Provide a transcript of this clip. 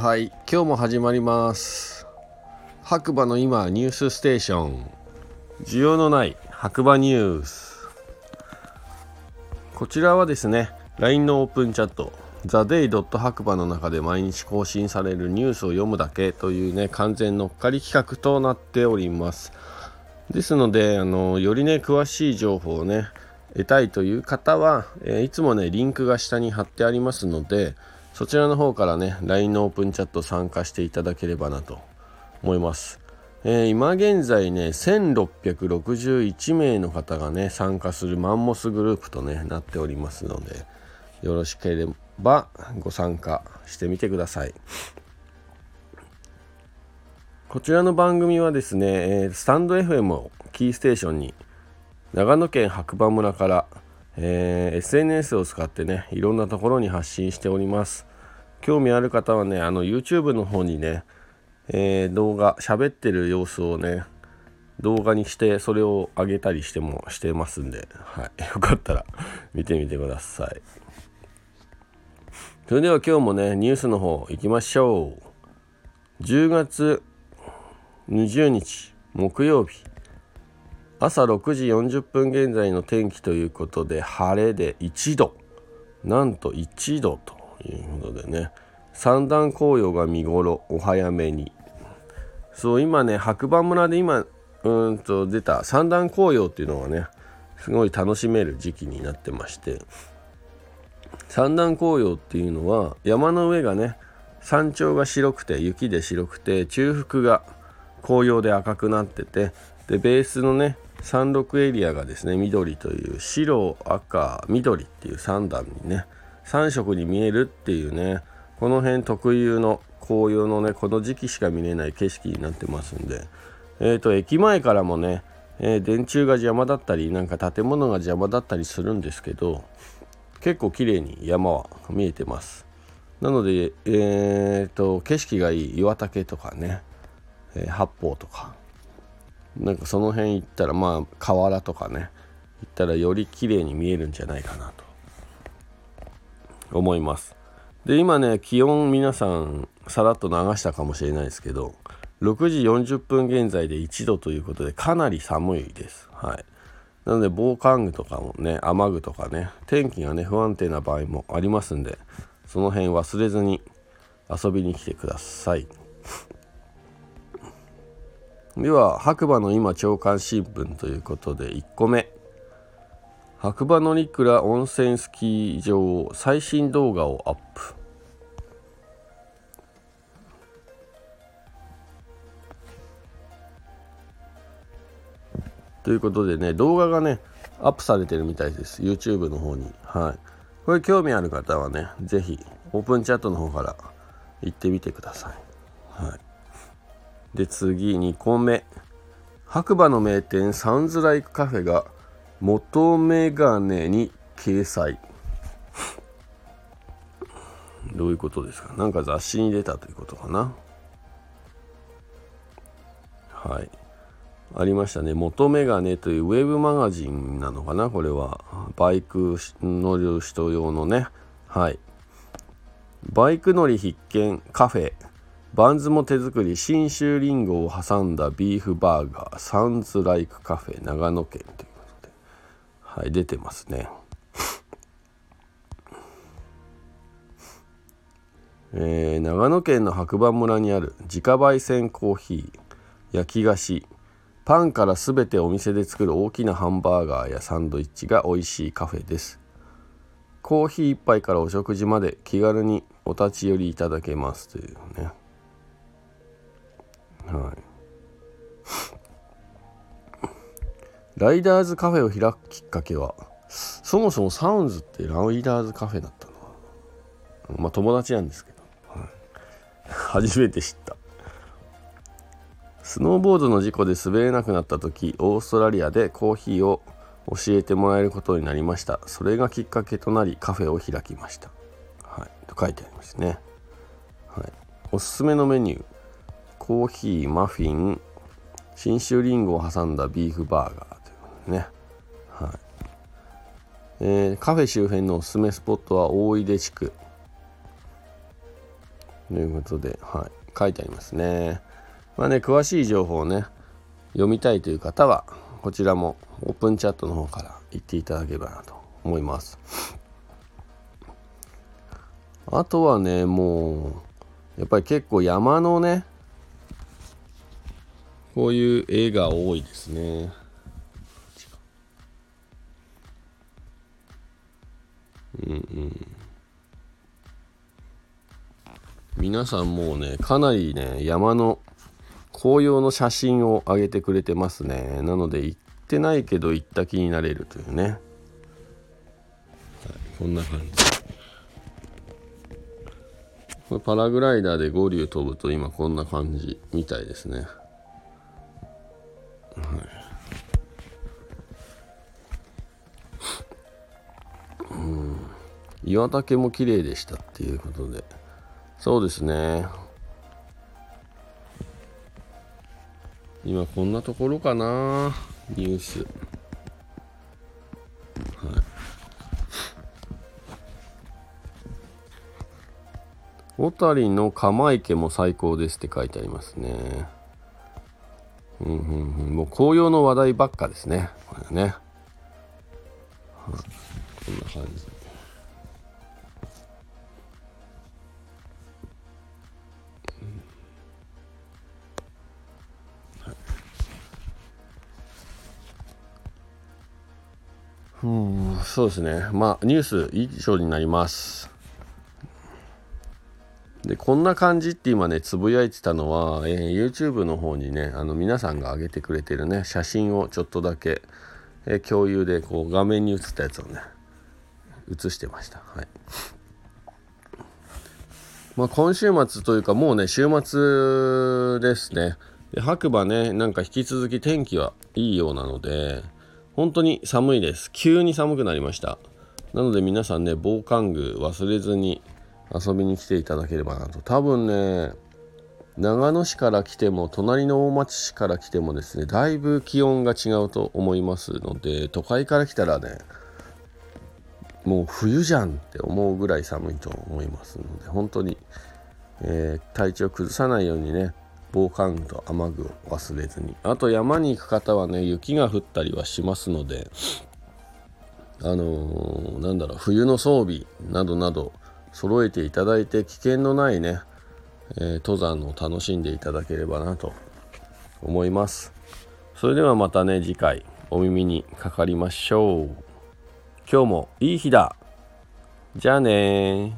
はい今日も始まります。白馬の今ニュースステーション。需要のない白馬ニュース。こちらはですね LINE のオープンチャット TheDay. 白馬の中で毎日更新されるニュースを読むだけというね完全乗っかり企画となっております。ですのであのよりね詳しい情報をね得たいという方は、え、いつもねリンクが下に貼ってありますのでそちらの方からね LINE のオープンチャット参加していただければなと思います、えー、今現在ね1661名の方がね参加するマンモスグループとねなっておりますのでよろしければご参加してみてください。こちらの番組はですね、スタンド FM をキーステーションに長野県白馬村から、えー、SNS を使ってねいろんなところに発信しております。興味ある方はねあの YouTube の方にね、えー、動画喋ってる様子をね動画にしてそれを上げたりしてもしてますんで、はい、よかったら見てみてください。それでは今日もねニュースの方行きましょう。10月20日木曜日。朝6時40分現在の天気ということで晴れで1度。なんと1度と。いうことでね。三段紅葉が見頃お早めに。そう今ね白馬村で今うんと出た三段紅葉っていうのがねすごい楽しめる時期になってまして。三段紅葉っていうのは山の上がね山頂が白くて雪で白くて中腹が紅葉で赤くなっててでベースのね山麓エリアがですね緑という白赤緑っていう3段にね3色に見えるっていうねこの辺特有の紅葉のねこの時期しか見れない景色になってますんで。えっ、ー、と駅前からもね、えー、電柱が邪魔だったりなんか建物が邪魔だったりするんですけど結構綺麗に山は見えてます。なのでえっ、ー、と景色がいい岩岳とかね、え八方とか。なんかその辺行ったらまあ河原とかね行ったらより綺麗に見えるんじゃないかなと。思います。で今ね気温皆さんさらっと流したかもしれないですけど6時40分現在で1度ということでかなり寒いです。はい。なので防寒具とかもね雨具とかね天気がね不安定な場合もありますんでその辺忘れずに遊びに来てください。では白馬の今朝刊新聞ということで1個目。白馬乗鞍温泉スキー場最新動画をアップ。ということでね動画がねアップされてるみたいです。YouTube の方に。はい。これ興味ある方はね是非オープンチャットの方から行ってみてください。はい。で次2個目。白馬の名店サウンズライクカフェが元メガネに掲載。どういうことですか？なんか雑誌に出たということかな？はい。ありましたね。元メガネというウェブマガジンなのかな？これは。バイク乗る人用のね。はい。バイク乗り必見カフェ。バンズも手作り。信州りんごを挟んだビーフバーガー。サンズライクカフェ。長野県という。はい出てますね。えー、長野県の白馬村にある自家焙煎コーヒー焼き菓子パンから全てお店で作る大きなハンバーガーやサンドイッチが美味しいカフェです。コーヒー1杯からお食事まで気軽にお立ち寄りいただけますというね。はい。ライダーズカフェを開くきっかけはそもそもサウンズってライダーズカフェだったのまあ友達なんですけど、はい、初めて知った。スノーボードの事故で滑れなくなった時オーストラリアでコーヒーを教えてもらえることになりました。それがきっかけとなりカフェを開きました。はい。と書いてありますね。はい。おすすめのメニュー。コーヒーマフィン信州りんごを挟んだビーフバーガー。ね、はいえー、カフェ周辺のおすすめスポットは大出地区ということで、はい、書いてありますね。まあね、詳しい情報をね、読みたいという方は、こちらもオープンチャットの方から言っていただければなと思います。あとはね、もう、やっぱり結構山のね、こういう絵が多いですね。うんうん。皆さんもうね、かなりね、山の紅葉の写真を上げてくれてますね。なので、行ってないけど行った気になれるというね。はい、こんな感じ。これパラグライダーで五竜飛ぶと今こんな感じみたいですね。はい。岩岳も綺麗でしたっていうことで。そうですね。今こんなところかなニュース。はい。小谷の鎌池も最高ですって書いてありますね。うんうんうん。もう紅葉の話題ばっかですね。これね。こんな感じ。うん、そうですね。まあ、ニュース以上になります。で、こんな感じって今ね、つぶやいてたのは、えー、YouTube の方にね、あの、皆さんが上げてくれてるね、写真をちょっとだけ、えー、共有で、こう、画面に映ったやつをね、映してました。はい。まあ、今週末というか、もうね、週末ですね。で白馬ね、なんか引き続き天気はいいようなので、本当に寒いです。急に寒くなりました。なので皆さんね、防寒具忘れずに遊びに来ていただければなと。多分ね、長野市から来ても、隣の大町市から来てもですね、だいぶ気温が違うと思いますので、都会から来たらね、もう冬じゃんって思うぐらい寒いと思いますので、本当に、えー、体調崩さないようにね、防寒具と雨具を忘れずに。あと山に行く方はね雪が降ったりはしますのであのー、なんだろう冬の装備などなど揃えていただいて危険のないね、えー、登山を楽しんでいただければなと思います。それではまたね次回お耳にかかりましょう。今日もいい日だ。じゃあね